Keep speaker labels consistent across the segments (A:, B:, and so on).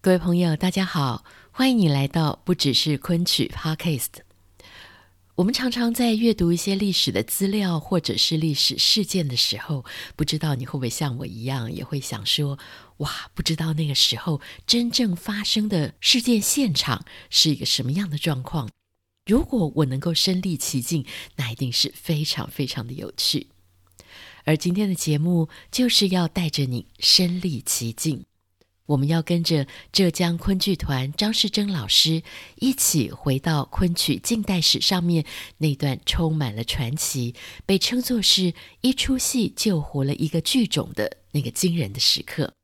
A: 各位朋友，大家好，欢迎你来到不只是昆曲 Podcast。我们常常在阅读一些历史的资料或者是历史事件的时候，不知道你会不会像我一样，也会想说：哇，不知道那个时候真正发生的事件现场是一个什么样的状况？如果我能够身历其境，那一定是非常非常的有趣。而今天的节目就是要带着你身历其境。我们要跟着浙江昆剧团张世珍老师一起回到昆曲近代史上面那段充满了传奇，被称作是一出戏救活了一个剧种的那个惊人的时刻。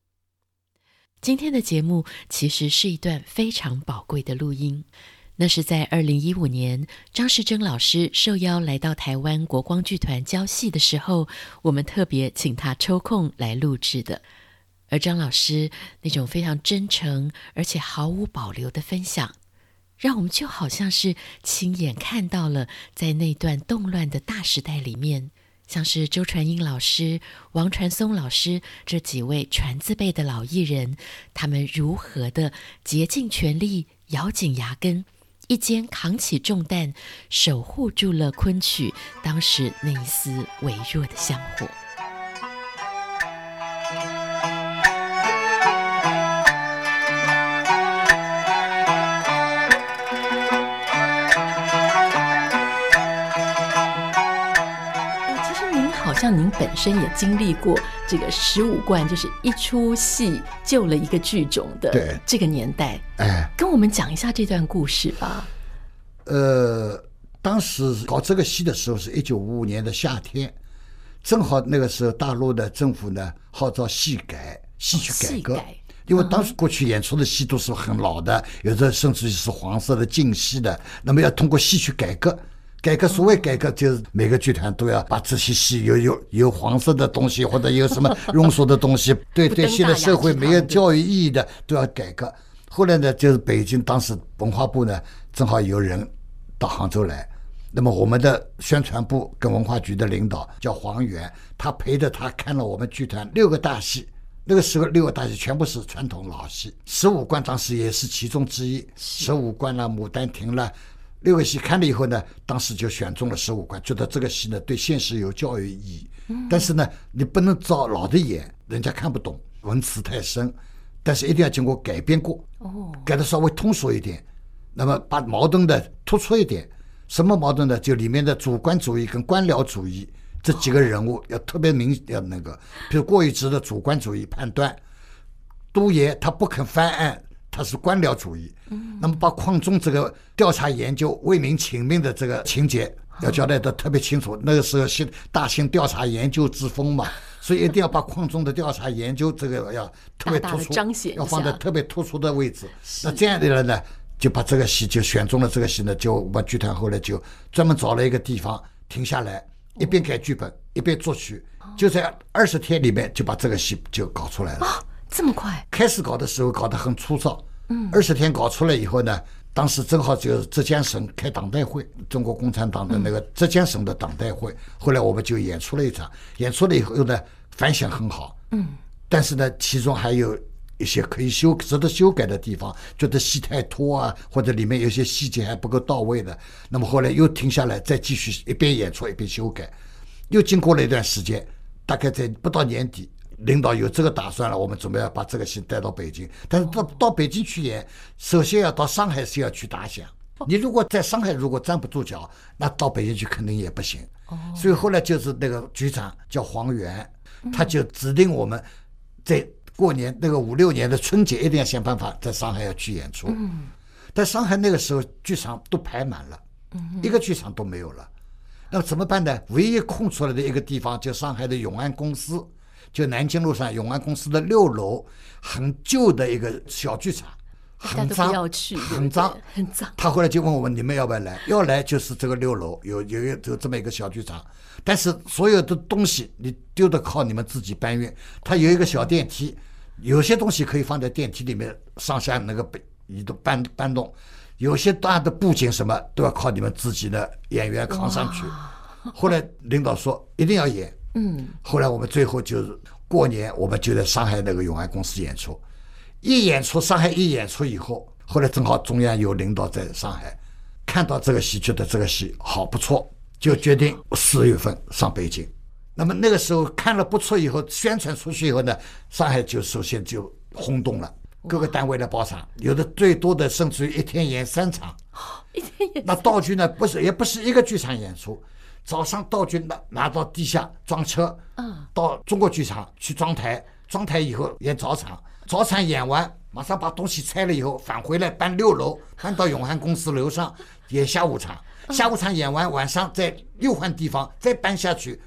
A: 今天的节目其实是一段非常宝贵的录音，那是在二零一五年张世珍老师受邀来到台湾国光剧团教戏的时候，我们特别请他抽空来录制的。而张老师那种非常真诚而且毫无保留的分享，让我们就好像是亲眼看到了在那段动乱的大时代里面，像是周传英老师、王传松老师这几位传字辈的老艺人，他们如何的竭尽全力、咬紧牙根，一肩扛起重担，守护住了昆曲当时那一丝微弱的香火。
B: 像您本身也经历过这个十五贯，就是一出戏救了一个剧种的这个年代，哎，跟我们讲一下这段故事吧。
C: 呃，当时搞这个戏的时候是一九五五年的夏天，正好那个时候大陆的政府呢号召戏改、戏曲改革，因为当时过去演出的戏都是很老的，有的甚至于是黄色的净戏的，那么要通过戏曲改革。改革，所谓改革，就是每个剧团都要把这些戏有有有黄色的东西，或者有什么 庸俗的东西，对对，现在社会没有教育意义的都要改革。后来呢，就是北京当时文化部呢，正好有人到杭州来，那么我们的宣传部跟文化局的领导叫黄源，他陪着他看了我们剧团六个大戏，那个时候六个大戏全部是传统老戏，十五贯当时也是其中之一，十五贯啦，牡丹亭啦。六个戏看了以后呢，当时就选中了十五块，觉得这个戏呢对现实有教育意义。但是呢，你不能照老的演，人家看不懂，文词太深。但是一定要经过改编过，改的稍微通俗一点。那么把矛盾的突出一点，什么矛盾呢？就里面的主观主义跟官僚主义这几个人物要特别明，要那个，比如过于直的主观主义判断，督爷他不肯翻案。他是官僚主义，那么把矿中这个调查研究为民请命的这个情节要交代的特别清楚。那个时候兴大兴调查研究之风嘛，所以一定要把矿中的调查研究这个要特别突出，要放在特别突出的位置。那这样的人呢，就把这个戏就选中了。这个戏呢，就我们剧团后来就专门找了一个地方停下来，一边改剧本一边作曲，就在二十天里面就把这个戏就搞出来了。
B: 这么快？
C: 开始搞的时候搞得很粗糙，嗯，二十天搞出来以后呢，当时正好就是浙江省开党代会，中国共产党的那个浙江省的党代会，嗯，后来我们就演出了一场，演出了以后呢，反响很好，嗯，但是呢，其中还有一些可以修值得修改的地方，觉得戏太拖啊，或者里面有些细节还不够到位的，那么后来又停下来，再继续一边演出一边修改，又经过了一段时间，大概在不到年底。领导有这个打算了，我们准备要把这个戏带到北京。但是到到北京去演，首先要到上海是要去打响。你如果在上海如果站不住脚，那到北京去肯定也不行。所以后来就是那个局长叫黄源，他就指定我们在过年那个五六年的春节一定要想办法在上海要去演出。但上海那个时候剧场都排满了，一个剧场都没有了。那么怎么办呢？唯一空出来的一个地方就上海的永安公司。就南京路上永安公司的六楼，很旧的一个小剧场，很脏，很脏，很脏。他后来就问我们：“你们要不要来？”要来就是这个六楼，有有有这么一个小剧场，但是所有的东西你丢的靠你们自己搬运。他有一个小电梯，有些东西可以放在电梯里面上下那个移动搬搬动，有些大的布景什么都要靠你们自己的演员扛上去。后来领导说一定要演。嗯，后来我们最后就是过年，我们就在上海那个永安公司演出，一演出上海一演出以后，后来正好中央有领导在上海看到这个戏，觉得这个戏好不错，就决定四月份上北京。那么那个时候看了不错以后，宣传出去以后呢，上海就首先就轰动了，各个单位来包场，有的最多的甚至于一天演三场，
A: 一天演。
C: 那道具呢，不是也不是一个剧场演出，早上道具拿拿到地下装车，嗯，到中国剧场去装台，装台以后演早场，早场演完马上把东西拆了以后返回来搬六楼，搬到永汉公司楼上演下午场，下午场演完晚上再又换地方再搬下去。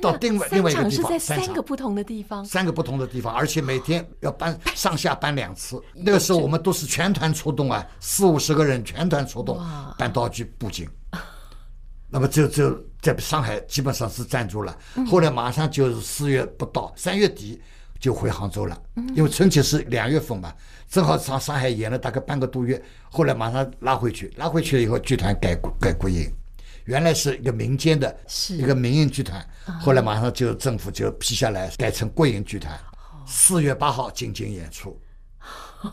C: 到另外另外一个地方，
A: 三个不同的地方，
C: 三个不同的地方，而且每天要搬上下搬两次。那个时候我们都是全团出动啊，四五十个人全团出动搬道具布景。那么就就在上海基本上是站住了。后来马上就是四月不到，三月底就回杭州了，因为春节是两月份嘛，正好上上海演了大概半个多月，后来马上拉回去，拉回去了以后剧团改改国营。原来是一个民间的，一个民营剧团，后来马上就政府就批下来，改成国营剧团。四月八号进京演出，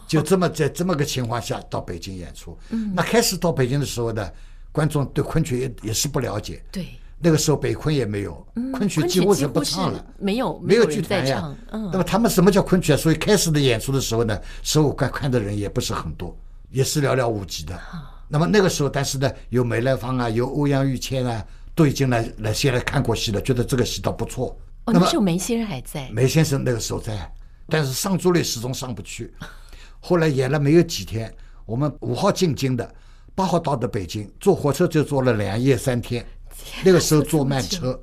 C: 就这么在这么个情况下到北京演出。那开始到北京的时候呢，观众对昆曲也也是不了解。
A: 对，
C: 那个时候北昆也没有，昆曲几乎是不唱了，
A: 没有
C: 没有剧团呀。那么他们什么叫昆曲啊？所以开始的演出的时候呢，十五块看的人也不是很多，也是寥寥无几的。那么那个时候，但是呢，有梅兰芳啊，有欧阳玉谦啊，都已经来来先来看过戏了，觉得这个戏倒不错。
A: 哦，那时候梅先生还在。
C: 梅先生那个时候在，但是上座率始终上不去。后来演了没有几天，我们五号进京的，八号到的北京，坐火车就坐了两夜三天。那个时候坐慢车，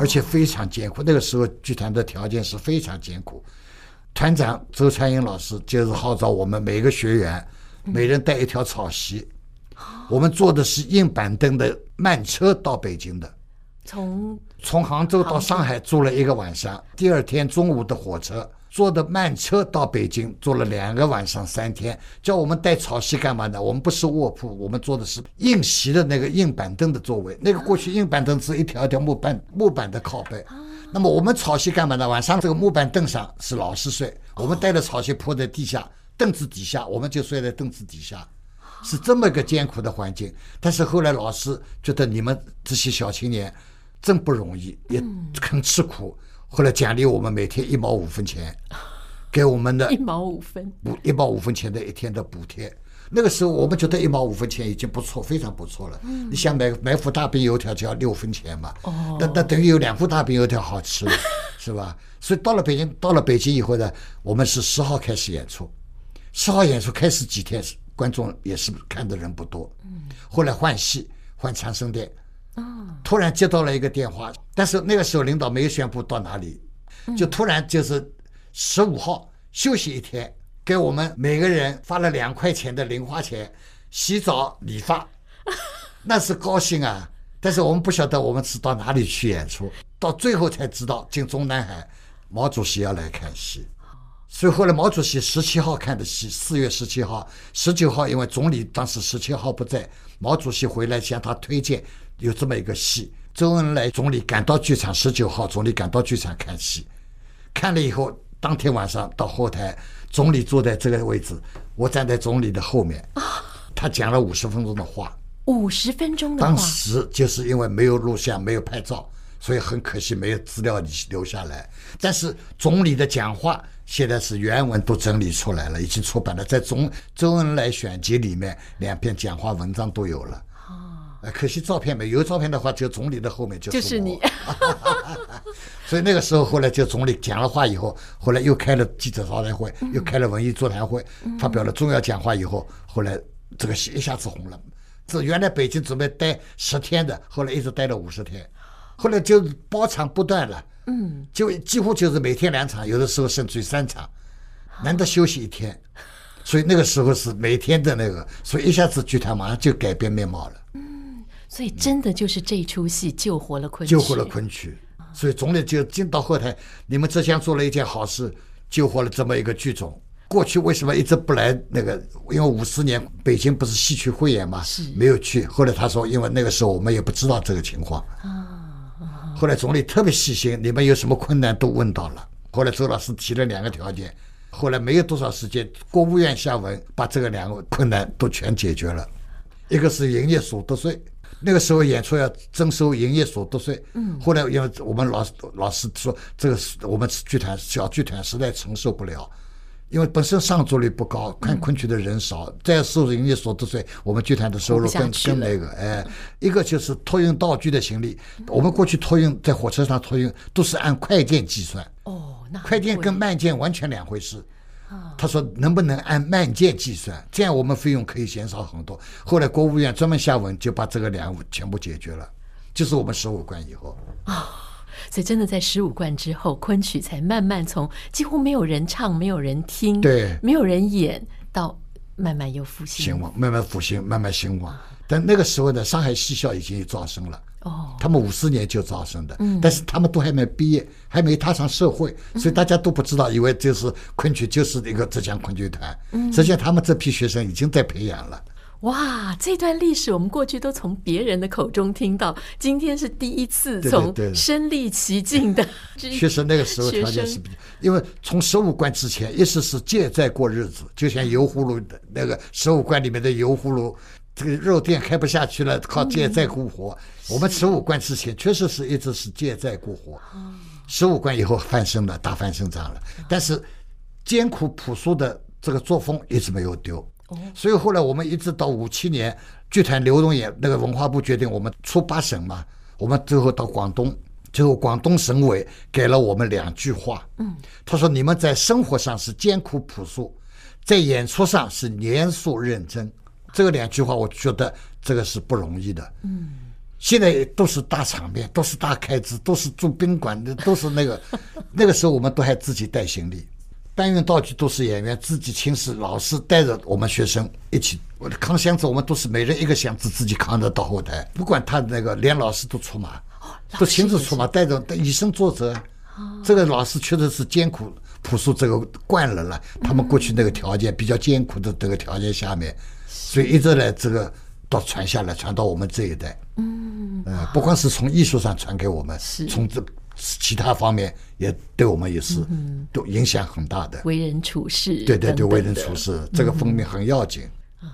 C: 而且非常艰苦。那个时候剧团的条件是非常艰苦。团长周传英老师就是号召我们每个学员，每人带一条草席。我们坐的是硬板凳的慢车到北京的，从从杭州到上海住了一个晚上，第二天中午的火车坐的慢车到北京，坐了两个晚上三天。叫我们带草席干嘛呢？我们不是卧铺，我们坐的是硬席的那个硬板凳的座位。那个过去硬板凳是一条一条木板木板的靠背，那么我们草席干嘛呢？晚上这个木板凳上是老师睡，我们带着草席铺在地下凳子底下，我们就睡在凳子底下。是这么一个艰苦的环境，但是后来老师觉得你们这些小青年真不容易，也肯吃苦。后来奖励我们每天一毛五分钱，给我们的
A: 一毛五分
C: 补一毛五分钱的一天的补贴。那个时候我们觉得一毛五分钱已经不错，非常不错了。你想买买副大饼油条就要六分钱嘛，那那等于有两副大饼油条好吃了，是吧？所以到了北京，到了北京以后呢，我们是十号开始演出，十号演出开始几天是。观众也是看的人不多，后来换戏换长生殿，突然接到了一个电话，但是那个时候领导没有宣布到哪里，就突然就是十五号休息一天，给我们每个人发了两块钱的零花钱，洗澡理发，那是高兴啊！但是我们不晓得我们是到哪里去演出，到最后才知道进中南海，毛主席要来看戏。所以后来毛主席十七号看的戏，四月十七号、十九号，因为总理当时十七号不在，毛主席回来向他推荐有这么一个戏。周恩来总理赶到剧场，十九号总理赶到剧场看戏，看了以后，当天晚上到后台，总理坐在这个位置，我站在总理的后面，他讲了五十分钟的话，
A: 五十分钟的话，
C: 当时就是因为没有录像，没有拍照，所以很可惜没有资料留下来。但是总理的讲话。现在是原文都整理出来了，已经出版了，在《总周恩来选集》里面，两篇讲话文章都有了。哦，可惜照片没有，有照片的话，就总理的后面就是我。
A: 就是你。
C: 所以那个时候，后来就总理讲了话以后，后来又开了记者招待会，又开了文艺座谈会，发表了重要讲话以后，后来这个戏一下子红了。这原来北京准备待十天的，后来一直待了五十天，后来就包场不断了。嗯，就几乎就是每天两场，有的时候甚至于三场，难得休息一天，所以那个时候是每天的那个，所以一下子剧团马上就改变面貌了。
A: 嗯，所以真的就是这出戏救活了昆曲，
C: 救活了昆曲。所以总理就进到后台，你们浙江做了一件好事，救活了这么一个剧种。过去为什么一直不来那个？因为五四年北京不是戏曲汇演嘛，是没有去。后来他说，因为那个时候我们也不知道这个情况。啊。后来总理特别细心，你们有什么困难都问到了。后来周老师提了两个条件，后来没有多少时间，国务院下文把这个两个困难都全解决了。一个是营业所得税，那个时候演出要征收营业所得税。嗯，后来因为我们老老师说，这个是我们剧团小剧团实在承受不了。因为本身上座率不高，看昆曲的人少，嗯、再收营业所得税，我们剧团的收入更更那个。哎，一个就是托运道具的行李，嗯、我们过去托运在火车上托运都是按快件计算。哦，那快件跟慢件完全两回事。啊、他说能不能按慢件计算，这样我们费用可以减少很多。后来国务院专门下文就把这个两全部解决了，就是我们十五贯以后。
A: 啊所以，真的在十五贯之后，昆曲才慢慢从几乎没有人唱、没有人听、
C: 对，
A: 没有人演，到慢慢又复兴、
C: 兴旺，慢慢复兴，慢慢兴旺。但那个时候呢，上海戏校已经有招生了。哦，他们五四年就招生的，嗯，但是他们都还没毕业，还没踏上社会，所以大家都不知道，以为就是昆曲就是一个浙江昆剧团。嗯，实际上他们这批学生已经在培养了。
A: 哇，这段历史我们过去都从别人的口中听到，今天是第一次从身历其境的。
C: 确实那个时候条件是比较，因为从十五关之前，一直是借债过日子，就像油葫芦的那个十五关里面的油葫芦，这个肉店开不下去了，靠借债过活。我们十五关之前确实是一直是借债过活，十五关以后翻身了，大翻身仗了，但是艰苦朴素的这个作风一直没有丢。所以后来我们一直到五七年，剧团刘荣也那个文化部决定我们出八省嘛，我们最后到广东，最后广东省委给了我们两句话，嗯，他说你们在生活上是艰苦朴素，在演出上是严肃认真，这个两句话我觉得这个是不容易的，嗯，现在都是大场面，都是大开支，都是住宾馆的，都是那个，那个时候我们都还自己带行李。搬运道具都是演员自己亲自，老师带着我们学生一起。扛箱子，我们都是每人一个箱子自己扛着到后台。不管他那个，连老师都出马，都亲自出马，带着以身作则。这个老师确实是艰苦朴素，这个惯了了。他们过去那个条件比较艰苦的这个条件下面，所以一直来这个到传下来，传到我们这一代。嗯，呃，不光是从艺术上传给我们，从这。其他方面也对我们也是都影响很大的，
A: 为人处事，
C: 对对对，为人处事这个方面很要紧，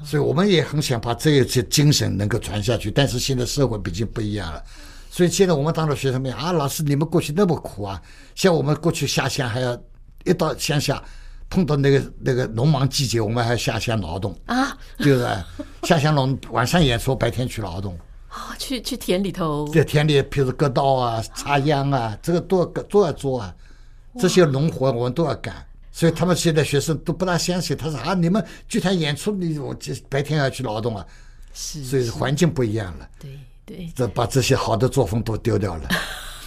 C: 所以我们也很想把这一些精神能够传下去。但是现在社会毕竟不一样了，所以现在我们当了学生们啊，老师你们过去那么苦啊，像我们过去下乡还要一到乡下碰到那个那个农忙季节，我们还下乡劳动啊，就是下乡农晚上演出，白天去劳动。
A: 啊，去去田里头，
C: 在田里，譬如割稻啊、插秧啊，这个都要都要做啊。这些农活我们都要干，所以他们现在学生都不大相信。他说啊，你们剧团演出，你我这白天要去劳动啊，是，所以环境不一样了。对对，这把这些好的作风都丢掉了。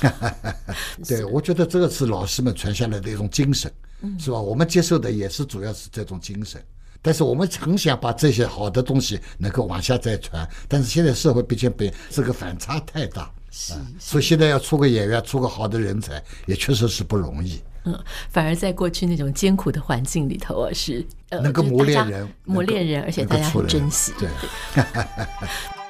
C: 对，我觉得这个是老师们传下来的一种精神，是吧？我们接受的也是主要是这种精神。但是我们很想把这些好的东西能够往下再传，但是现在社会毕竟被这个反差太大，是，所以现在要出个演员，出个好的人才，也确实是不容易。
A: 嗯，反而在过去那种艰苦的环境里头啊，是
C: 能够磨练人，
A: 磨练人，而且大家很珍惜。
C: 对。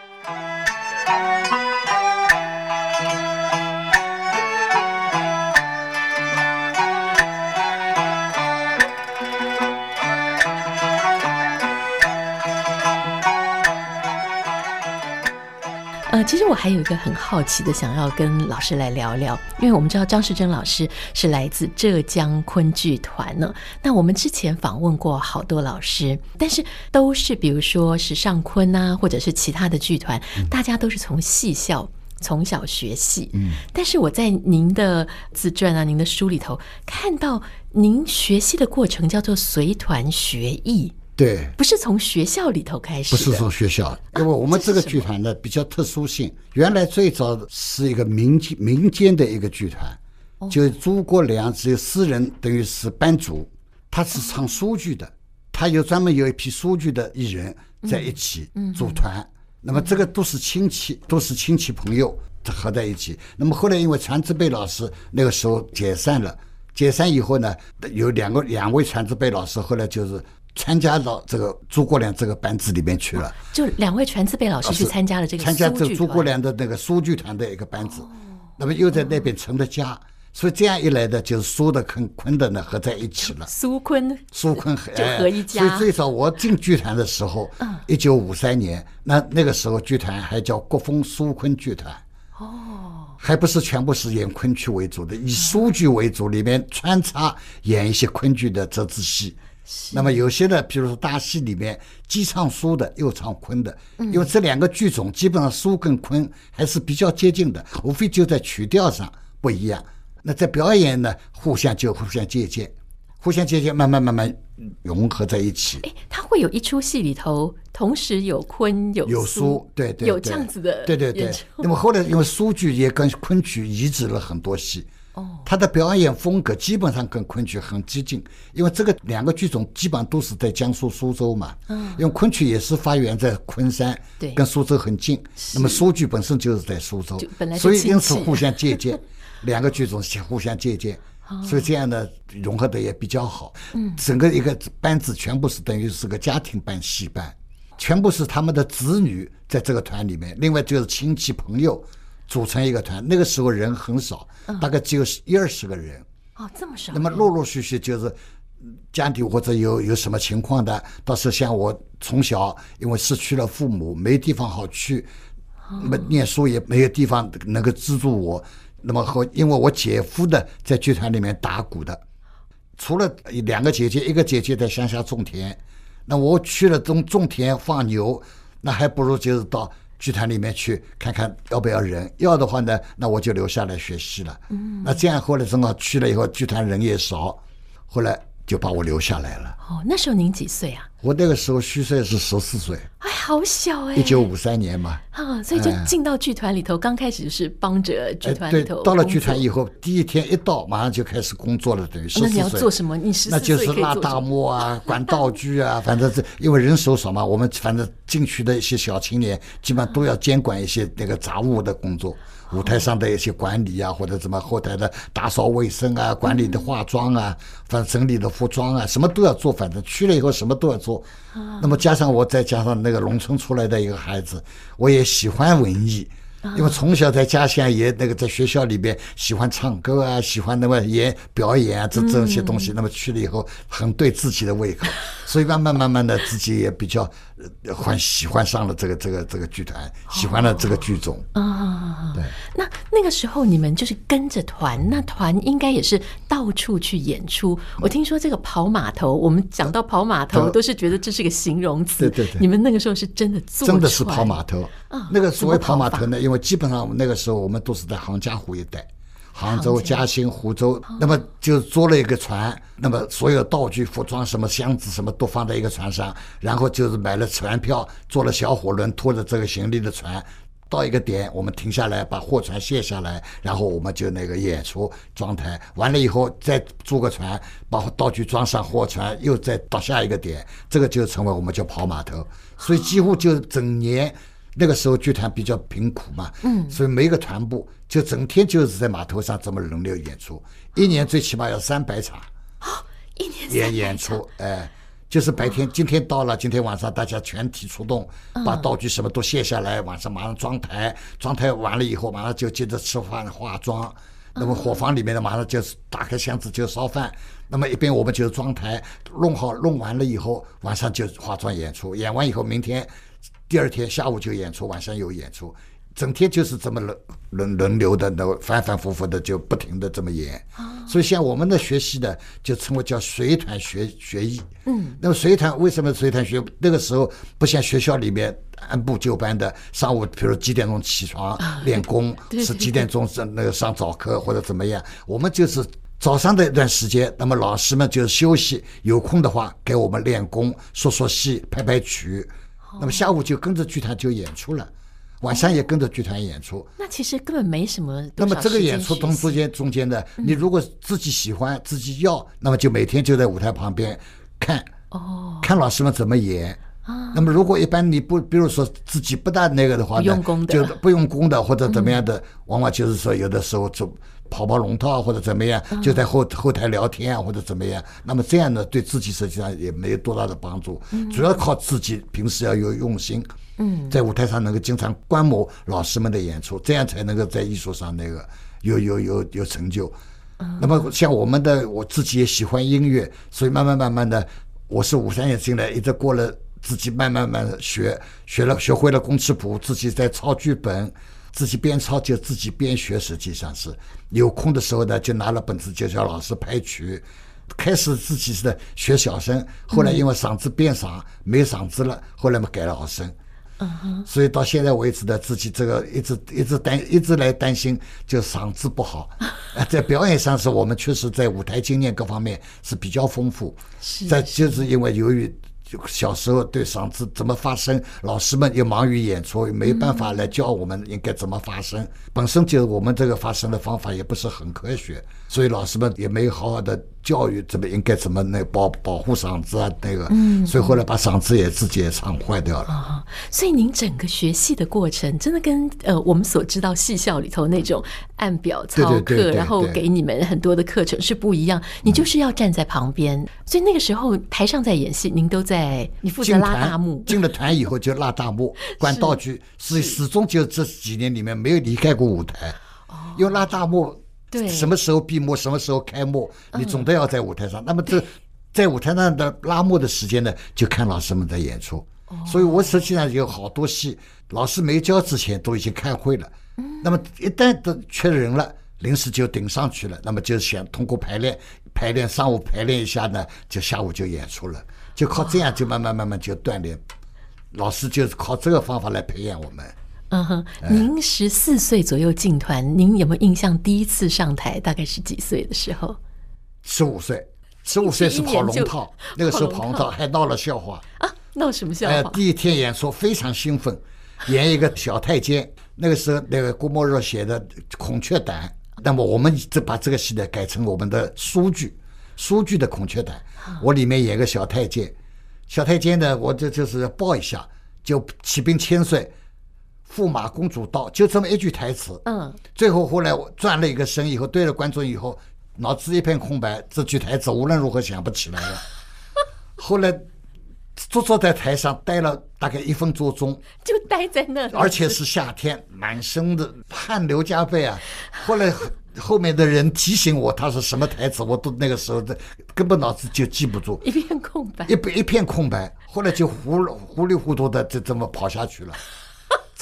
A: 呃，其实我还有一个很好奇的，想要跟老师来聊聊，因为我们知道张世珍老师是来自浙江昆剧团呢。那我们之前访问过好多老师，但是都是比如说是上昆啊，或者是其他的剧团，大家都是从戏校从小学戏。嗯，但是我在您的自传啊、您的书里头看到，您学戏的过程叫做随团学艺。
C: 对，
A: 不是从学校里头开始，
C: 不是从学校，因为我们这个剧团呢比较特殊性，啊、原来最早是一个民间民间的一个剧团，哦、就诸葛亮只有私人，等于是班主，他是唱苏剧的，他有专门有一批苏剧的艺人在一起组团，嗯嗯、那么这个都是亲戚，都是亲戚朋友合在一起。那么后来因为传字辈老师那个时候解散了，解散以后呢，有两个两位传字辈老师后来就是。参加到这个诸葛亮这个班子里面去了，
A: 就两位全自备老师去参加了这个参
C: 加这个诸葛亮的那个苏剧团的一个班子，那么又在那边成了家，所以这样一来的，就是苏的跟昆的呢合在一起了。
A: 苏昆，
C: 苏昆
A: 就合一家。
C: 所以最早我进剧团的时候，一九五三年，那那个时候剧团还叫国风苏昆剧团。哦，还不是全部是演昆曲为主的，以苏剧为主，里面穿插演一些昆剧的折子戏。那么有些呢，比如说大戏里面既唱苏的又唱昆的，因为这两个剧种基本上苏跟昆还是比较接近的，无非就在曲调上不一样。那在表演呢，互相就互相借鉴，互相借鉴，慢慢慢慢融合在一起。
A: 哎，它会有一出戏里头同时有昆有
C: 有苏，对对，
A: 有这样子的，
C: 对对对。那么后来因为苏剧也跟昆曲移植了很多戏。哦，他的表演风格基本上跟昆曲很接近，因为这个两个剧种基本上都是在江苏苏州嘛。嗯，因为昆曲也是发源在昆山，对，跟苏州很近。那么苏剧本身就是在苏州，所以因此互相借鉴，两个剧种互相借鉴，所以这样的融合的也比较好。嗯，整个一个班子全部是等于是个家庭班戏班，全部是他们的子女在这个团里面，另外就是亲戚朋友。组成一个团，那个时候人很少，大概只有一二十个人。
A: 哦，这么少。
C: 那么陆陆续续就是家里或者有有什么情况的，倒是像我从小因为失去了父母，没地方好去，那么念书也没有地方能够资助我。那么和因为我姐夫的在剧团里面打鼓的，除了两个姐姐，一个姐姐在乡下种田，那我去了种种田放牛，那还不如就是到。剧团里面去看看要不要人，要的话呢，那我就留下来学戏了。嗯，那这样后来正好去了以后，剧团人也少，后来就把我留下来了。
A: 哦，那时候您几岁啊？
C: 我那个时候虚岁是十四岁，
A: 哎，好小哎！
C: 一九五三年嘛，
A: 啊，所以就进到剧团里头，刚开始是帮着剧团里头。
C: 对，到了剧团以后，第一天一到，马上就开始工作了，等于十四岁。
A: 那你要做什么？你十四岁
C: 那就是拉大幕啊，管道具啊，反正这因为人手少嘛，我们反正进去的一些小青年，基本上都要监管一些那个杂物的工作。舞台上的一些管理啊，或者什么后台的打扫卫生啊，管理的化妆啊，反正整理的服装啊，什么都要做。反正去了以后什么都要做。那么加上我再加上那个农村出来的一个孩子，我也喜欢文艺。因为从小在家乡也那个在学校里边喜欢唱歌啊，喜欢那么演表演啊，这这些东西，那么去了以后很对自己的胃口，所以慢慢慢慢的自己也比较欢喜欢上了这个这个这个剧团，喜欢了这个剧种啊。对，
A: 那那个时候你们就是跟着团，那团应该也是到处去演出。我听说这个跑码头，我们讲到跑码头都是觉得这是个形容词。
C: 对对对，
A: 你们那个时候是真的坐
C: 真的是跑码头啊。那个所谓跑码头呢，因为基本上那个时候我们都是在杭嘉湖一带，杭州、嘉兴、湖州，那么就租了一个船，那么所有道具、服装、什么箱子什么都放在一个船上，然后就是买了船票，坐了小火轮，拖着这个行李的船，到一个点我们停下来，把货船卸下来，然后我们就那个演出装台，完了以后再租个船，把道具装上货船，又再到下一个点，这个就成为我们叫跑码头，所以几乎就整年。那个时候剧团比较贫苦嘛，嗯，所以每个团部就整天就是在码头上这么轮流演出，一年最起码要三百场，
A: 一年
C: 演演出，哎，就是白天今天到了，今天晚上大家全体出动，把道具什么都卸下来，晚上马上装台，装台完了以后马上就接着吃饭化妆，那么伙房里面的马上就是打开箱子就烧饭，那么一边我们就装台，弄好弄完了以后晚上就化妆演出，演完以后明天。第二天下午就演出，晚上有演出，整天就是这么轮轮轮流的，那反反复复的就不停的这么演。所以像我们的学习的，就称为叫随团学学艺。嗯，那么随团为什么随团学？那个时候不像学校里面按部就班的，上午比如几点钟起床练功，是几点钟上那个上早课或者怎么样？我们就是早上的一段时间，那么老师们就休息，有空的话给我们练功、说说戏、拍拍曲。那么下午就跟着剧团就演出了，晚上也跟着剧团演出。
A: 那其实根本没什么。
C: 那么这个演出中间中间的，你如果自己喜欢自己要，那么就每天就在舞台旁边看哦，看老师们怎么演。那么如果一般你不，比如说自己不大那个的话呢，就不用功的或者怎么样的，往往就是说有的时候就。跑跑龙套或者怎么样，就在后后台聊天啊，或者怎么样。那么这样呢，对自己实际上也没有多大的帮助。主要靠自己平时要有用心。嗯，在舞台上能够经常观摩老师们的演出，这样才能够在艺术上那个有有有有成就。嗯、那么像我们的，我自己也喜欢音乐，所以慢慢慢慢的，我是五三年进来，一直过了自己慢慢慢慢学，学了学会了公尺谱，自己在抄剧本，自己边抄就自己边学，实际上是有空的时候呢，就拿了本子就叫老师拍曲。开始自己是学小声，后来因为嗓子变嗓，没嗓子了，后来嘛改了好声。所以到现在为止呢，自己这个一直一直担一直来担心，就嗓子不好。在表演上是我们确实在舞台经验各方面是比较丰富。是，在就是因为由于。小时候对嗓子怎么发声，老师们又忙于演出，没办法来教我们应该怎么发声。本身就我们这个发声的方法也不是很科学，所以老师们也没有好好的教育怎么应该怎么那保保护嗓子啊那个。嗯，所以后来把嗓子也自己也唱坏掉了。
A: 啊，所以您整个学戏的过程，真的跟呃我们所知道戏校里头那种按表操课，然后给你们很多的课程是不一样。你就是要站在旁边，所以那个时候台上在演戏，您都在。哎，你负责拉大幕，
C: 进了团以后就拉大幕，管道具，始始终就这几年里面没有离开过舞台。因为拉大幕，对，什么时候闭幕，什么时候开幕，你总得要在舞台上。那么这在舞台上的拉幕的时间呢，就看老师们的演出。所以我实际上有好多戏，老师没教之前都已经开会了。那么一旦都缺人了，临时就顶上去了。那么就想通过排练，排练上午排练一下呢，就下午就演出了。就靠这样，就慢慢慢慢就锻炼。老师就是靠这个方法来培养我们。
A: 嗯哼，您十四岁左右进团，您有没有印象？第一次上台大概是几岁的时候？
C: 十五岁，十五岁是跑龙套，那个时候跑龙套还闹了笑话
A: 啊！闹什么笑话？
C: 哎，第一天演出非常兴奋，演一个小太监。那个时候，那个郭沫若写的《孔雀胆》，那么我们就把这个戏呢改成我们的书剧。书剧的孔雀胆，我里面演个小太监，小太监呢，我这就是抱一下，就骑兵千岁，驸马公主到，就这么一句台词。嗯，最后后来我转了一个身以后，对了观众以后，脑子一片空白，这句台词无论如何想不起来了。后来坐坐在台上待了大概一分多钟，
A: 就待在那里，
C: 而且是夏天，满身的汗流浃背啊。后来。后面的人提醒我，他是什么台词，我都那个时候的根本脑子就记不住，
A: 一片空白，
C: 一一片空白。后来就糊糊里糊涂的就这么跑下去了，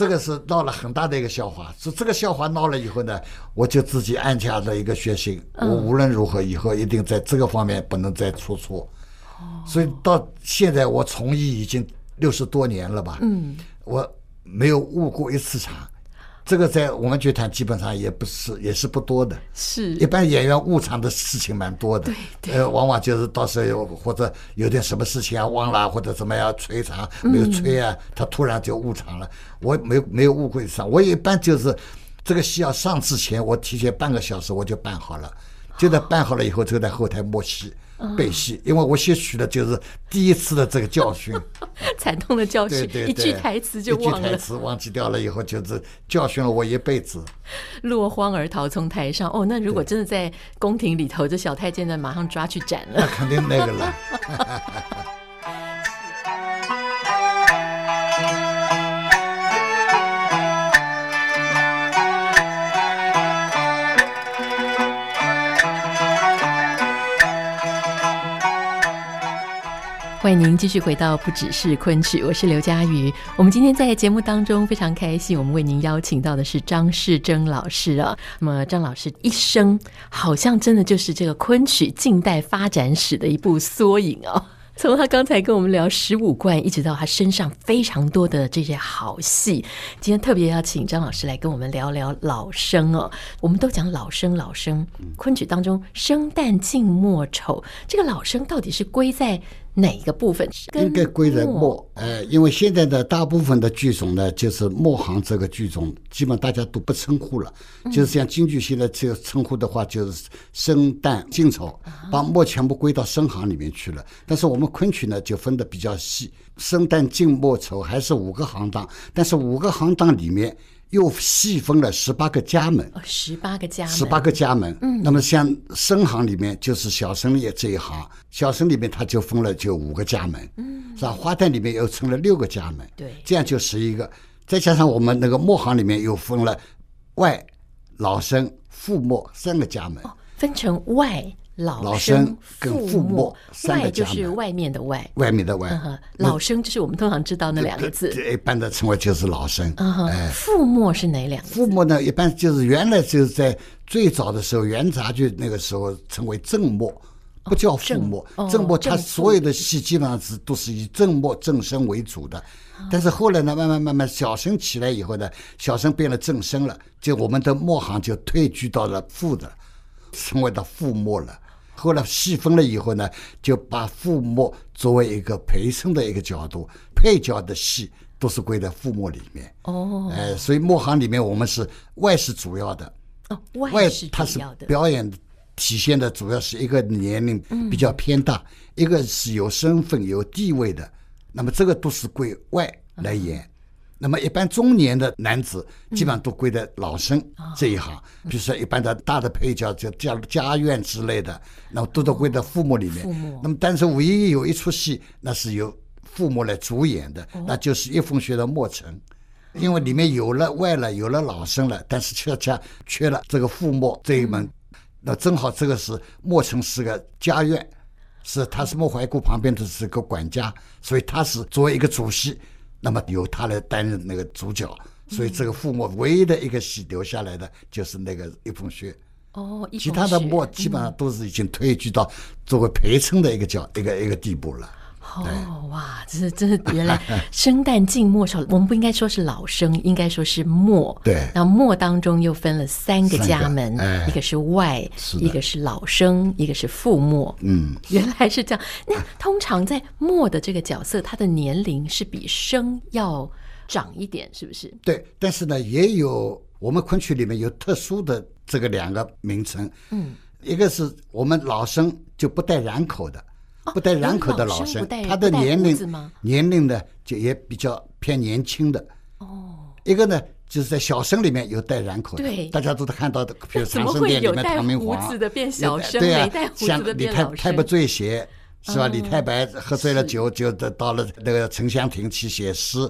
C: 这个是闹了很大的一个笑话。是这个笑话闹了以后呢，我就自己暗下的一个决心，我无论如何以后一定在这个方面不能再出错。所以到现在我从医已经六十多年了吧，嗯，我没有误过一次场。这个在我们剧团基本上也不是，也是不多的。
A: 是，
C: 一般演员误场的事情蛮多的。
A: 对对。
C: 呃，往往就是到时候有或者有点什么事情啊忘了，或者怎么样催场没有催啊，嗯、他突然就误场了。我没没有误会上，我一般就是这个戏要上之前，我提前半个小时我就办好了，就在办好了以后就在后台默戏。背戏，因为我吸取的就是第一次的这个教训，
A: 惨痛的教训，一句台词就忘了，
C: 一句台词忘记掉了以后，就是教训了我一辈子。
A: 落荒而逃，从台上。哦，那如果真的在宫廷里头，这小太监呢，马上抓去斩了，
C: 那肯定那个了。
A: 欢迎您继续回到不只是昆曲，我是刘佳瑜。我们今天在节目当中非常开心，我们为您邀请到的是张世征老师啊。那么张老师一生好像真的就是这个昆曲近代发展史的一部缩影哦。从他刚才跟我们聊十五贯，一直到他身上非常多的这些好戏，今天特别要请张老师来跟我们聊聊老生哦。我们都讲老生，老生，昆曲当中生旦净末丑，这个老生到底是归在哪一个部分？
C: 应该归在末。呃，因为现在的大部分的剧种呢，就是末行这个剧种，基本大家都不称呼了。就是像京剧现在这个称呼的话，就是生旦净丑，把末全部归到生行里面去了。但是我们昆曲呢，就分的比较细，生旦净末丑还是五个行当，但是五个行当里面。又细分了十八个家门，
A: 哦，十八个家门，
C: 十八个家门。嗯，那么像生行里面就是小生业这一行，小生里面他就分了就五个家门，嗯，是吧？花旦里面又成了六个家门，对，这样就十一个。再加上我们那个墨行里面又分了外、老生、副墨三个家门。哦
A: 分成外。老生跟父墨，外就是外面的外，
C: 外面的外。
A: 老生就是我们通常知道那两个字，
C: 一般的称为就是老生。
A: 哎，父墨是哪两个？
C: 父墨呢，一般就是原来就是在最早的时候，元杂剧那个时候称为正末，不叫父墨。正末它所有的戏基本上是都是以正末正声为主的，但是后来呢，慢慢慢慢小生起来以后呢，小生变了正声了，就我们的末行就退居到了父的，成为了父墨了。后来细分了以后呢，就把父母作为一个陪衬的一个角度，配角的戏都是归在父母里面。
A: 哦，
C: 哎，所以墨行里面我们是外是主要的，
A: 哦，外是。
C: 它是表演体现的主要是一个年龄比较偏大，嗯、一个是有身份有地位的，那么这个都是归外来演。嗯那么一般中年的男子基本上都归在老生这一行，嗯、比如说一般的大的配角就家家院之类的，那么都都归在父母里面。哦、那么但是唯一有一出戏，那是由父母来主演的，哦、那就是叶凤学的《莫愁》，因为里面有了外了，有了老生了，但是恰恰缺了这个父母这一门。嗯、那正好这个是莫愁是个家院，是他是莫怀古旁边的是个管家，所以他是作为一个主戏。那么由他来担任那个主角，所以这个覆墨唯一的一个戏留下来的就是那个一捧雪。
A: 哦，
C: 其他的墨基本上都是已经退居到作为陪衬的一个角、嗯、一个一个地步了。
A: 哦哇，这是这是原来 生旦净末丑，我们不应该说是老生，应该说是末。对，那末当中又分了三个家门，哎、一个是外，是一个是老生，一个是父末。
C: 嗯，
A: 原来是这样。那通常在末的这个角色，他的年龄是比生要长一点，是不是？
C: 对，但是呢，也有我们昆曲里面有特殊的这个两个名称。
A: 嗯，
C: 一个是我们老生就不带染口的。不带髯口的老生，他的年龄年龄呢就也比较偏年轻的。
A: 哦，
C: 一个呢就是在小生里面有带髯口的，
A: 对，
C: 大家都看到的，比如 长生殿里面唐明皇，对啊，像李太太不醉写是吧？李太白喝醉了酒，就到了那个沉香亭去写诗，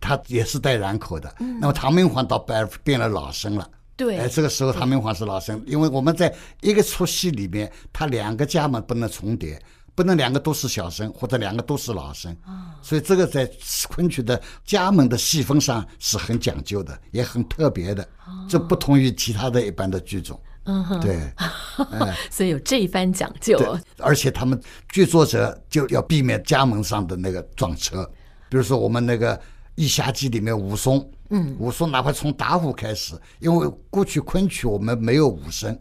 C: 他也是带髯口的。那么唐明皇倒白变了老生了，
A: 对，
C: 哎，这个时候唐明皇是老生，因为我们在一个出戏里面，他两个家门不能重叠。不能两个都是小生，或者两个都是老生，所以这个在昆曲的家门的细分上是很讲究的，也很特别的，这不同于其他的一般的剧种。
A: 嗯哼，
C: 对，
A: 所以有这一番讲究。
C: 而且他们剧作者就要避免家门上的那个撞车，比如说我们那个《义侠记》里面武松，
A: 嗯，
C: 武松哪怕从打虎开始，因为过去昆曲我们没有武生。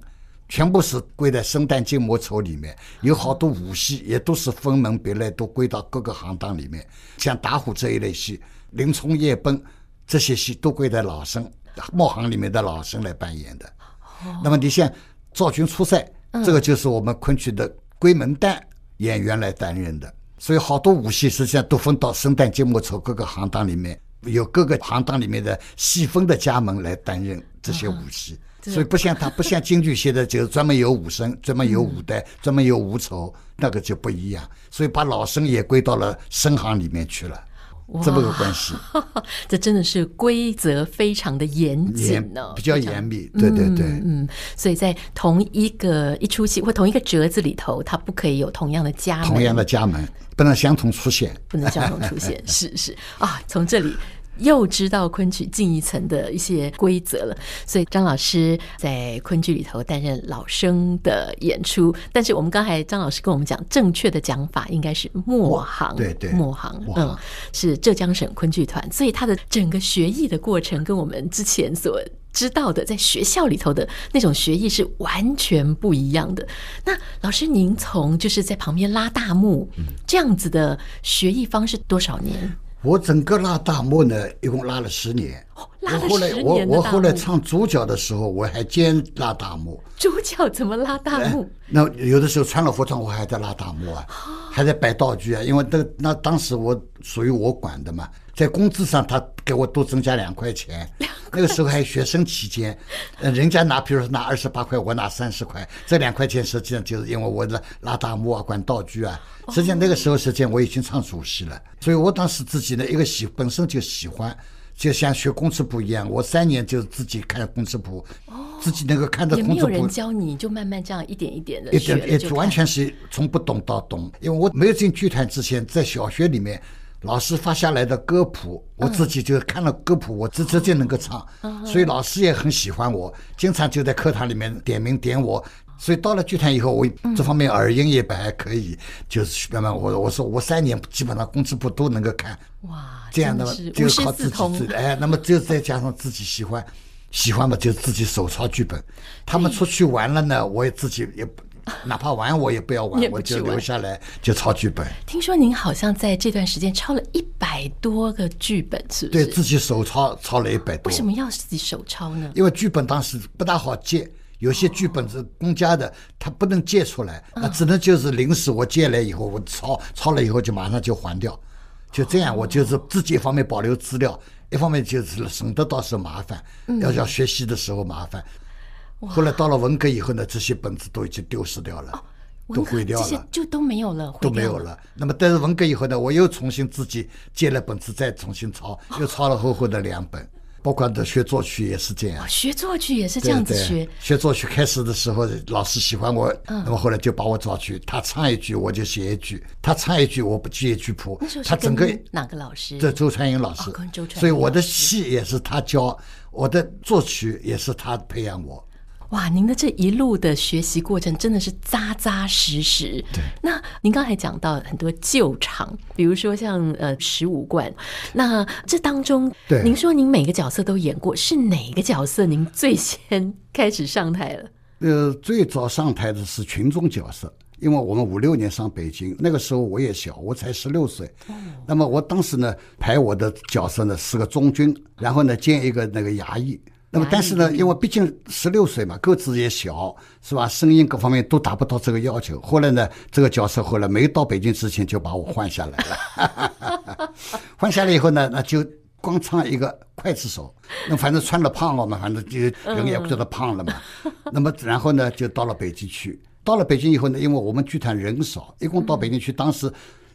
C: 全部是归在生旦净末丑里面，有好多武戏也都是分门别类，都归到各个行当里面。像打虎这一类戏，林冲夜奔这些戏都归在老生墨行里面的老生来扮演的。那么你像赵军出塞，这个就是我们昆曲的归门旦演员来担任的。所以好多武戏实际上都分到生旦净末丑各个行当里面，有各个行当里面的细分的家门来担任这些武戏。所以不像他，不像京剧现在就是专门有武生，专门有武代，专门有武丑，那个就不一样。所以把老生也归到了生行里面去了，这么个关系。
A: 这真的是规则非常的严谨呢，
C: 比较严密。对对对，
A: 嗯，所以在同一个一出戏或同一个折子里头，它不可以有同样的家门，
C: 同样的家门不能相同出现，
A: 不能相同出现。是是啊，从这里。又知道昆曲进一层的一些规则了，所以张老师在昆剧里头担任老生的演出。但是我们刚才张老师跟我们讲，正确的讲法应该是墨行，
C: 对对，
A: 墨行，嗯，是浙江省昆剧团，所以他的整个学艺的过程跟我们之前所知道的在学校里头的那种学艺是完全不一样的。那老师，您从就是在旁边拉大幕这样子的学艺方式多少年？
C: 我整个拉大幕呢，一共拉了十年。
A: 哦，拉了十年。
C: 我后来，我我后来唱主角的时候，我还兼拉大幕。
A: 主角怎么拉大幕？
C: 那有的时候穿了服装，我还在拉大幕啊，还在摆道具啊。因为那那当时我属于我管的嘛，在工资上他给我多增加两块钱。那个时候还学生期间，呃，人家拿，比如说拿二十八块，我拿三十块，这两块钱实际上就是因为我拉拉大幕啊，管道具啊。实际上那个时候，实际上我已经唱主戏了，所以我当时自己呢一个喜本身就喜欢。就像学工词谱一样，我三年就自己看工词谱，哦、自己能够看到。
A: 也没有人教你，就慢慢这样一点一点的学。
C: 一点，完全是从不懂到懂。因为我没有进剧团之前，在小学里面，老师发下来的歌谱，我自己就看了歌谱，我直直接能够唱，嗯、所以老师也很喜欢我，经常就在课堂里面点名点我。所以到了剧团以后，我这方面耳音也还可以，嗯、就是慢慢我我说我三年基本上工资不都能够看，
A: 哇，
C: 这样的话就靠自己自己哎，那么就再加上自己喜欢，喜欢嘛就自己手抄剧本。他们出去玩了呢，我也自己也 哪怕玩我也不要玩，我就留下来就抄剧本。
A: 听说您好像在这段时间抄了一百多个剧本，是不是？
C: 对自己手抄抄了一百多。
A: 为什么要自己手抄呢？
C: 因为剧本当时不大好借。有些剧本是公家的，他不能借出来，那只能就是临时我借来以后，我抄抄了以后就马上就还掉，就这样，我就是自己一方面保留资料，一方面就是省得到时候麻烦，要要学习的时候麻烦。后来到了文革以后呢，这些本子都已经丢失掉了，都毁掉了，这些
A: 就都没有了，
C: 都没有了。那么但是文革以后呢，我又重新自己借了本子再重新抄，又抄了厚厚的两本。包括的学作曲也是这样，
A: 学作曲也是这样子学。
C: 学作曲开始的时候，老师喜欢我，嗯、那么后来就把我找去，他唱一句我就写一句，他唱一句我不记一句谱。他整个
A: 哪个老师？
C: 这周传英老师。哦、所以我的戏也是他教，我的作曲也是他培养我。
A: 哇，您的这一路的学习过程真的是扎扎实实。
C: 对，
A: 那您刚才讲到很多旧场，比如说像呃十五贯，那这当中，对，您说您每个角色都演过，是哪个角色您最先开始上台了？
C: 呃，最早上台的是群众角色，因为我们五六年上北京，那个时候我也小，我才十六岁。哦，那么我当时呢，排我的角色呢是个中军，然后呢兼一个那个衙役。那么，但是呢，因为毕竟十六岁嘛，个子也小，是吧？声音各方面都达不到这个要求。后来呢，这个角色后来没到北京之前就把我换下来了。换下来以后呢，那就光唱一个刽子手。那反正穿了胖了嘛，反正就人也不知道胖了嘛。那么然后呢，就到了北京去。到了北京以后呢，因为我们剧团人少，一共到北京去，当时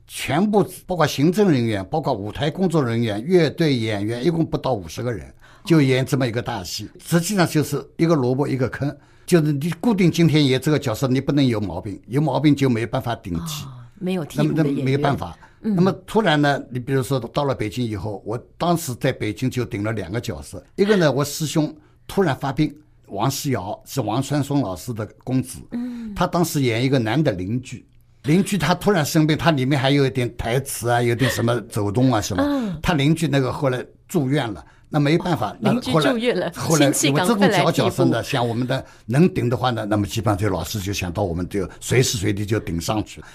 C: 全部包括行政人员、包括舞台工作人员、乐队演员，一共不到五十个人。就演这么一个大戏，实际上就是一个萝卜一个坑，就是你固定今天演这个角色，你不能有毛病，有毛病就没办法顶替，
A: 哦、没有替
C: 那么那没有办法。嗯、那么突然呢，你比如说到了北京以后，我当时在北京就顶了两个角色，一个呢，我师兄突然发病，王世尧是王传松老师的公子，嗯，他当时演一个男的邻居，邻居他突然生病，他里面还有一点台词啊，有点什么走动啊什么，嗯、他邻居那个后来住院了。那没办法，那后来 后来因为这种小角色呢，像我们的能顶的话呢，那么基本上这老师就想到我们就随时随地就顶上去了。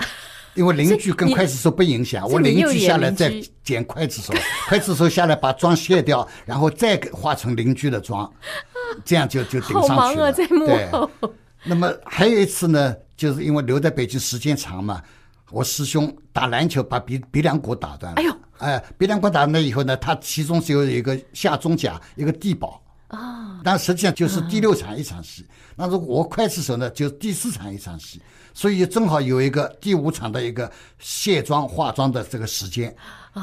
C: 因为邻居跟刽子手不影响，我邻居下来再捡刽子手，刽子手下来把妆卸掉，然后再化成邻居的妆，这样就就顶上去了。对。那么还有一次呢，就是因为留在北京时间长嘛，我师兄打篮球把鼻鼻梁骨打断了。哎呦！哎，鼻梁骨打那以后呢，他其中只有一个下中甲，一个地保啊，但实际上就是第六场一场戏。那如果我刽子手呢，就是第四场一场戏，所以正好有一个第五场的一个卸妆化妆的这个时间。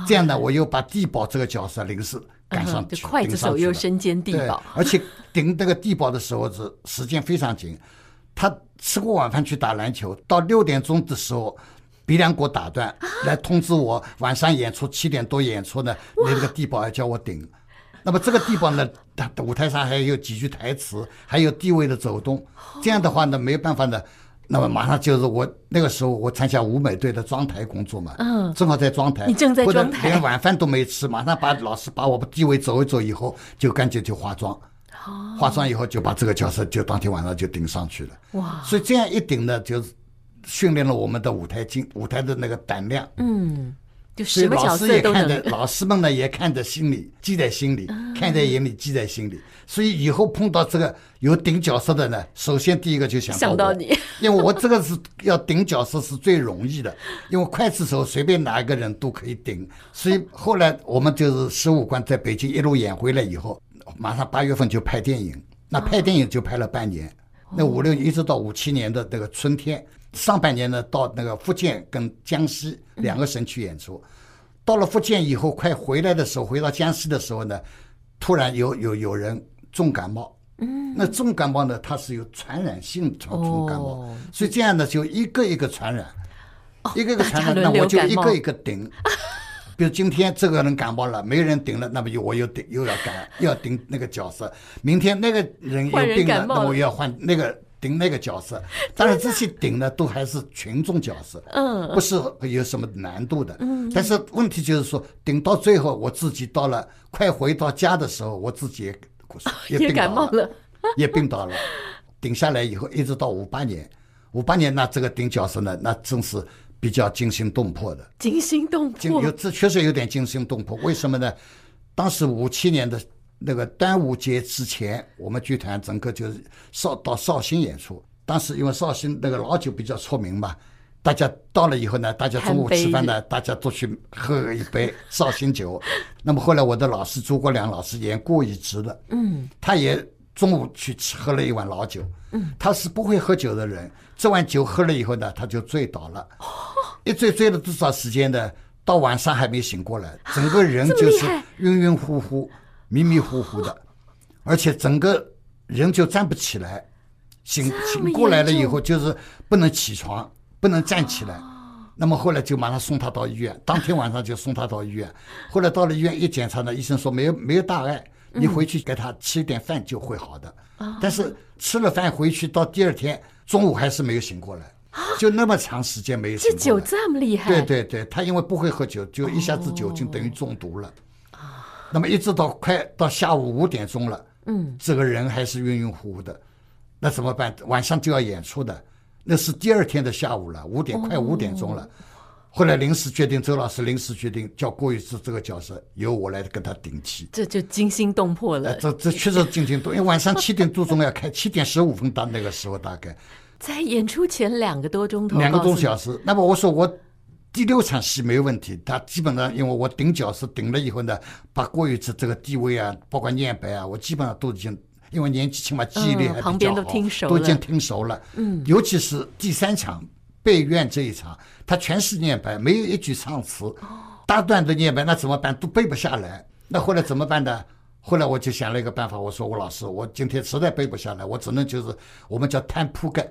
C: 这样呢，我又把地保这个角色临时赶上去，
A: 刽子手又身兼地保，
C: 而且顶这个地保的时候是时间非常紧，他吃过晚饭去打篮球，到六点钟的时候。鼻梁骨打断，来通知我晚上演出七点多演出呢，那个地保要叫我顶。那么这个地保呢，他舞台上还有几句台词，还有地位的走动。这样的话呢，没有办法呢，那么马上就是我那个时候我参加舞美队的妆台工作嘛，嗯，正好在妆台，
A: 你正在
C: 连晚饭都没吃，马上把老师把我们地位走一走以后，就赶紧就化妆，化妆以后就把这个角色就当天晚上就顶上去了。哇，所以这样一顶呢，就是。训练了我们的舞台经舞台的那个胆量，
A: 嗯，
C: 所以老师也看着，老师们呢也看在心里，记在心里，嗯、看在眼里，记在心里。所以以后碰到这个有顶角色的呢，首先第一个就想到
A: 想到你，
C: 因为我这个是要顶角色是最容易的，因为刽子手随便哪一个人都可以顶。所以后来我们就是十五关在北京一路演回来以后，马上八月份就拍电影，那拍电影就拍了半年，哦、那五六年一直到五七年的那个春天。上半年呢，到那个福建跟江西两个省去演出。到了福建以后，快回来的时候，回到江西的时候呢，突然有有有人重感冒，嗯，那重感冒呢，它是有传染性传重感冒，哦、所以这样呢，就一个一个传染，哦、一个一个传染，那我就一个一个顶。比如今天这个人感冒了，没人顶了，那么就我又顶又要改，又要顶那个角色。明天那个人有病了，那么我要换那个顶那个角色。当然这些顶呢，都还是群众角色，嗯，不是有什么难度的。嗯，但是问题就是说，顶到最后，我自己到了快回到家的时候，我自己也
A: 也病倒了，
C: 也病倒了。顶下来以后，一直到五八年，五八年那这个顶角色呢，那真是。比较惊心动魄的，
A: 惊心动魄，
C: 有这确实有点惊心动魄。为什么呢？当时五七年的那个端午节之前，我们剧团整个就是绍到绍兴演出。当时因为绍兴那个老酒比较出名嘛，大家到了以后呢，大家中午吃饭呢，大家都去喝一杯绍兴酒。那么后来我的老师朱国良老师也过一职的，嗯，他也中午去吃喝了一碗老酒，嗯，他是不会喝酒的人。这碗酒喝了以后呢，他就醉倒了，一醉醉了多少时间呢？到晚上还没醒过来，整个人就是晕晕乎乎、迷迷糊糊的，而且整个人就站不起来，醒醒过来了以后就是不能起床，不能站起来。那么后来就马上送他到医院，当天晚上就送他到医院。后来到了医院一检查呢，医生说没有没有大碍，你回去给他吃一点饭就会好的。但是吃了饭回去到第二天。中午还是没有醒过来，就那么长时间没有醒过来。
A: 这酒这么厉害？
C: 对对对，他因为不会喝酒，就一下子酒精等于中毒了。那么一直到快到下午五点钟了，嗯，这个人还是晕晕乎乎的，那怎么办？晚上就要演出的，那是第二天的下午了，五点快五点钟了。后来临时决定，周老师临时决定叫郭玉芝这个角色由我来跟他顶替，
A: 这就惊心动魄了。
C: 这这确实惊心动，因为晚上七点多钟要开，七点十五分到那个时候大概。
A: 在演出前两个多钟头，
C: 两个多小时。那么我说我第六场戏没有问题，他基本上因为我顶角色顶了以后呢，把郭玉芝这个地位啊，包括念白啊，我基本上都已经因为年纪轻嘛，记忆力还比较好，
A: 旁边都听熟了，
C: 都已经听熟了。嗯，尤其是第三场背院这一场，他全是念白，没有一句唱词，大段的念白，那怎么办？都背不下来。那后来怎么办呢？后来我就想了一个办法，我说吴老师，我今天实在背不下来，我只能就是我们叫摊铺盖。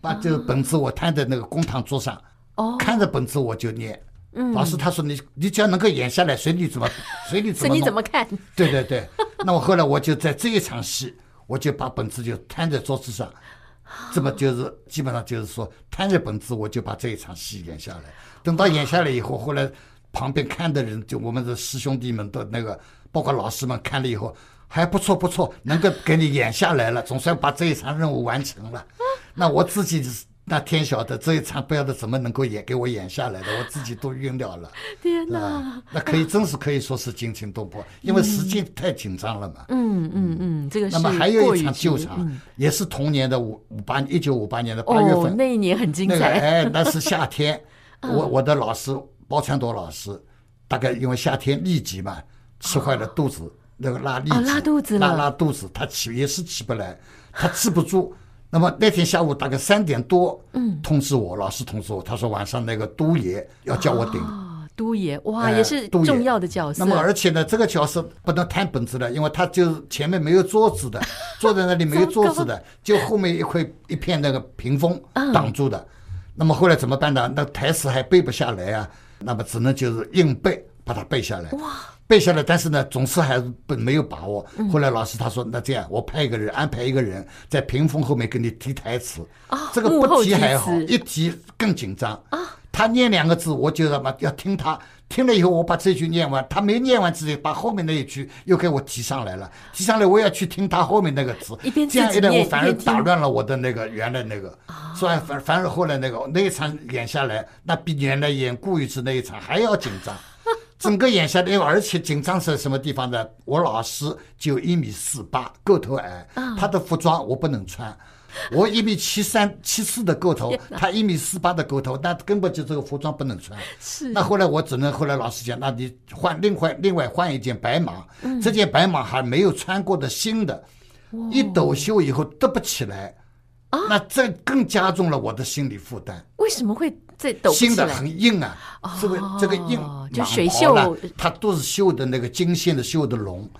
C: 把这个本子我摊在那个公堂桌上，哦，看着本子我就念。嗯，老师他说你你只要能够演下来，随你怎么 随你怎么
A: 随你怎么看。
C: 对对对，那我后来我就在这一场戏，我就把本子就摊在桌子上，这么就是基本上就是说摊着本子，我就把这一场戏演下来。等到演下来以后，后来旁边看的人就我们的师兄弟们的那个，包括老师们看了以后。还不错不错，能够给你演下来了，总算把这一场任务完成了。那我自己那天晓得这一场不晓得怎么能够演给我演下来的，我自己都晕掉了。
A: 天哪！
C: 那可以真是可以说是惊心动魄，因为时间太紧张了嘛。
A: 嗯嗯嗯，这个是。
C: 那么还有一场旧场，也是同年的五五八一九五八年的八月份。
A: 那一年很精彩。
C: 哎，那是夏天，我我的老师包传铎老师，大概因为夏天痢疾嘛，吃坏了肚子。那个拉痢疾，
A: 哦，拉肚子，
C: 拉拉肚子，他起也是起不来，他治不住。那么那天下午大概三点多，嗯，通知我，老师通知我，他说晚上那个都爷要叫我顶。
A: 哦，督爷，哇，也是重要的角色。
C: 那么而且呢，这个角色不能摊本子的，因为他就是前面没有桌子的，坐在那里没有桌子的，就后面一块一片那个屏风挡住的。那么后来怎么办呢？那台词还背不下来啊，那么只能就是硬背，把它背下来。哇。背下来，但是呢，总是还是不没有把握。后来老师他说：“那这样，我派一个人，安排一个人在屏风后面给你提台词。这个不提还好，一提更紧张。他念两个字，我就他妈要听他，听了以后我把这句念完，他没念完之前，把后面那一句又给我提上来了。提上来我要去听他后面那个字，这样一来我反而打乱了我的那个原来那个。所以反反而后来那个那一场演下来，那比原来演顾玉芝那一场还要紧张。”整个眼下的，而且紧张是什么地方呢？我老师就一米四八，个头矮，他的服装我不能穿。我一米七三七四的个头，他一米四八的个头，那根本就这个服装不能穿。是。那后来我只能后来老师讲，那你换另外另外换一件白蟒，这件白蟒还没有穿过的新的，一抖袖以后得不起来，那这更加重了我的心理负担。
A: 为什么会？这
C: 新的很硬啊，这个这个硬
A: 就水绣，
C: 它都是绣的那个金线的绣的龙，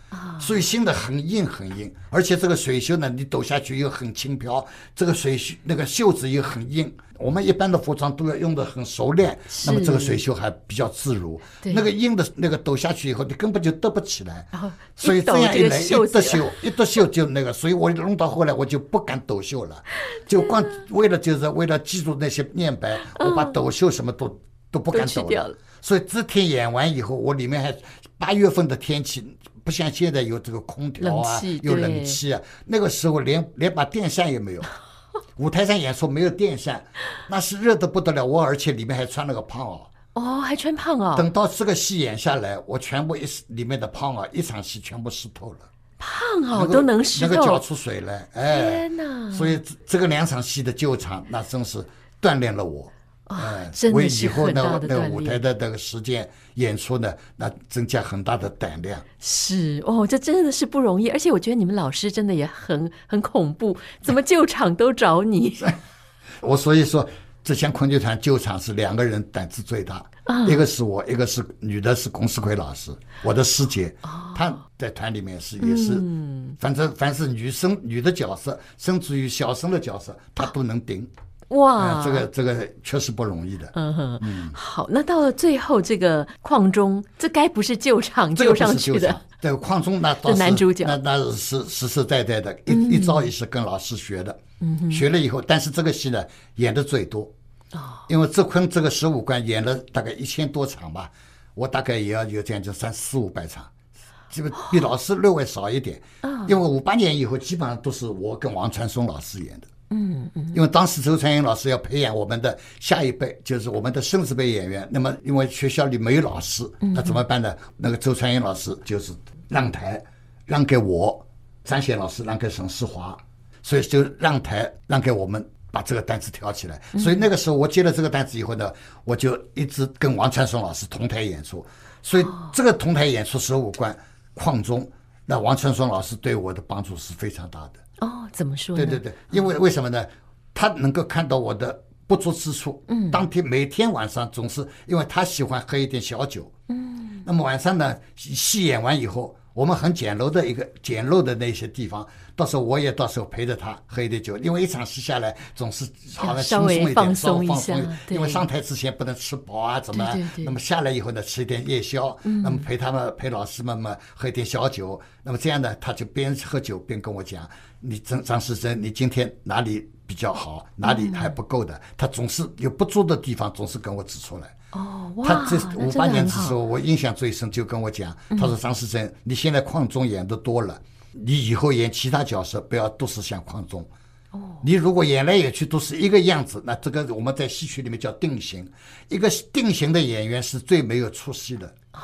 C: 所以新的很硬很硬，而且这个水袖呢，你抖下去又很轻飘，这个水袖那个袖子又很硬。我们一般的服装都要用的很熟练，那么这个水袖还比较自如。那个硬的那个抖下去以后，你根本就抖不起来。所以这样一来，一抖绣，一抖绣就那个，所以我弄到后来我就不敢抖袖了，就光 为了就是为了记住那些念白，我把抖袖什么都都不敢抖了。所以这天演完以后，我里面还八月份的天气不像现在有这个空调啊，有冷气啊，那个时候连连把电扇也没有。舞台上演出没有电扇，那是热的不得了。我而且里面还穿了个胖袄。
A: 哦，还穿胖袄。
C: 等到这个戏演下来，我全部一里面的胖袄一场戏全部湿透了。
A: 胖袄都能湿透，
C: 那个脚出水来，哎，
A: 天哪！
C: 所以这个两场戏的救场，那真是锻炼了我。
A: 啊，真的是很大的锻炼。
C: 为以后那个舞台的那个时间演出呢，那增加很大的胆量。
A: 是哦，这真的是不容易。而且我觉得你们老师真的也很很恐怖，怎么救场都找你。
C: 我所以说，浙江昆剧团救场是两个人胆子最大，一个是我，一个是女的，是龚世奎老师，我的师姐。她在团里面是也是，反正凡是女生女的角色，甚至于小生的角色，她都能顶。
A: 哇，
C: 这个这个确实不容易的。
A: 嗯哼，嗯，好，那到了最后这个矿中，这该不是救场救上去的？
C: 这个矿中那倒是男主角，那那是实实在在的，一一招一式跟老师学的。嗯，学了以后，但是这个戏呢演的最多。哦，因为浙昆这个十五关演了大概一千多场吧，我大概也要有这样就三四五百场，这个比老师略微少一点。因为五八年以后基本上都是我跟王传松老师演的。嗯嗯，因为当时周传英老师要培养我们的下一辈，就是我们的孙子辈演员。那么因为学校里没有老师，那怎么办呢？那个周传英老师就是让台让给我，张贤老师让给沈世华，所以就让台让给我们，把这个单子挑起来。所以那个时候我接了这个单子以后呢，我就一直跟王传松老师同台演出。所以这个同台演出十五关矿中，那王传松老师对我的帮助是非常大的。
A: 哦，怎么说呢？
C: 对对对，因为为什么呢？他能够看到我的不足之处。嗯，当天每天晚上总是，因为他喜欢喝一点小酒。嗯，那么晚上呢，戏演完以后，我们很简陋的一个简陋的那些地方，到时候我也到时候陪着他喝一点酒，因为一场戏下来总是好像轻松一点，
A: 放松一下。
C: 因为上台之前不能吃饱啊，怎么？那么下来以后呢，吃一点夜宵，那么陪他们陪老师们嘛喝一点小酒，那么这样呢，他就边喝酒边跟我讲。你张张世珍，你今天哪里比较好，哪里还不够的？嗯、他总是有不足的地方，总是跟我指出来。
A: 哦，哇，
C: 他这五八年的时候，我印象最深，就跟我讲，他说张世珍，嗯、你现在矿中演的多了，你以后演其他角色不要都是像矿中。哦，你如果演来演去都是一个样子，那这个我们在戏曲里面叫定型，一个定型的演员是最没有出息的。哦，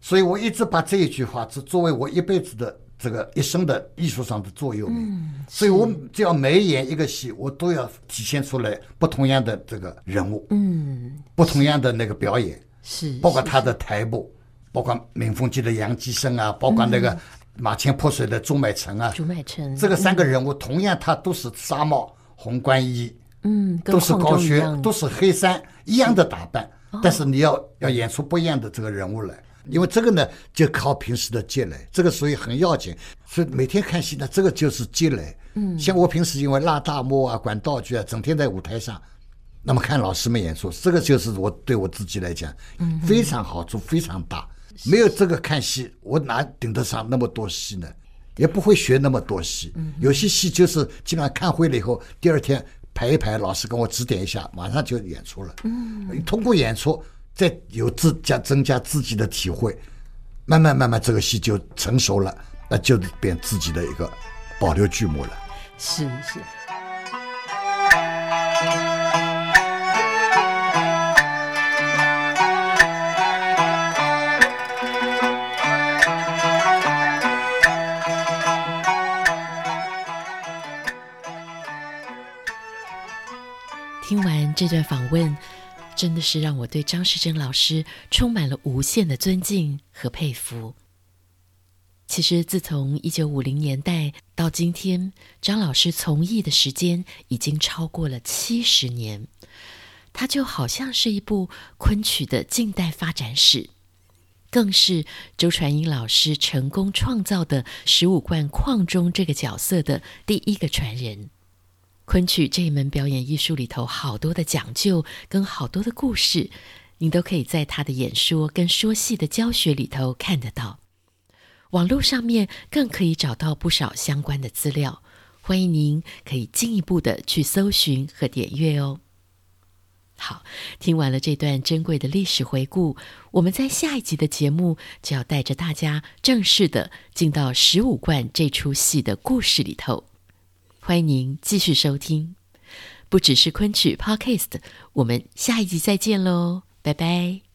C: 所以我一直把这一句话，是作为我一辈子的。这个一生的艺术上的座右铭，所以我只要每演一个戏，我都要体现出来不同样的这个人物，嗯，不同样的那个表演，
A: 是，
C: 包括他的台步，包括鸣凤记的杨继生啊，包括那个马前泼水的朱买臣啊，
A: 朱买臣，
C: 这个三个人物同样，他都是纱帽、红冠衣，嗯，都是高靴，都是黑衫，一样的打扮，但是你要要演出不一样的这个人物来。因为这个呢，就靠平时的积累，这个所以很要紧。所以每天看戏呢，这个就是积累。嗯，像我平时因为拉大幕啊、管道具啊，整天在舞台上，那么看老师们演出，这个就是我对我自己来讲，嗯，非常好处，非常大。没有这个看戏，我哪顶得上那么多戏呢？也不会学那么多戏。有些戏就是基本上看会了以后，第二天排一排，老师跟我指点一下，马上就演出了。嗯，通过演出。再有自加增加自己的体会，慢慢慢慢这个戏就成熟了，那就变自己的一个保留剧目了。
A: 是是。
D: 听完这段访问。真的是让我对张世珍老师充满了无限的尊敬和佩服。其实，自从一九五零年代到今天，张老师从艺的时间已经超过了七十年。
A: 他就好像是一部昆曲的近代发展史，更是周传英老师成功创造的十五贯矿中这个角色的第一个传人。昆曲这一门表演艺术里头，好多的讲究跟好多的故事，你都可以在他的演说跟说戏的教学里头看得到。网络上面更可以找到不少相关的资料，欢迎您可以进一步的去搜寻和点阅哦。好，听完了这段珍贵的历史回顾，我们在下一集的节目就要带着大家正式的进到十五贯这出戏的故事里头。欢迎您继续收听，不只是昆曲 Podcast，我们下一集再见喽，拜拜。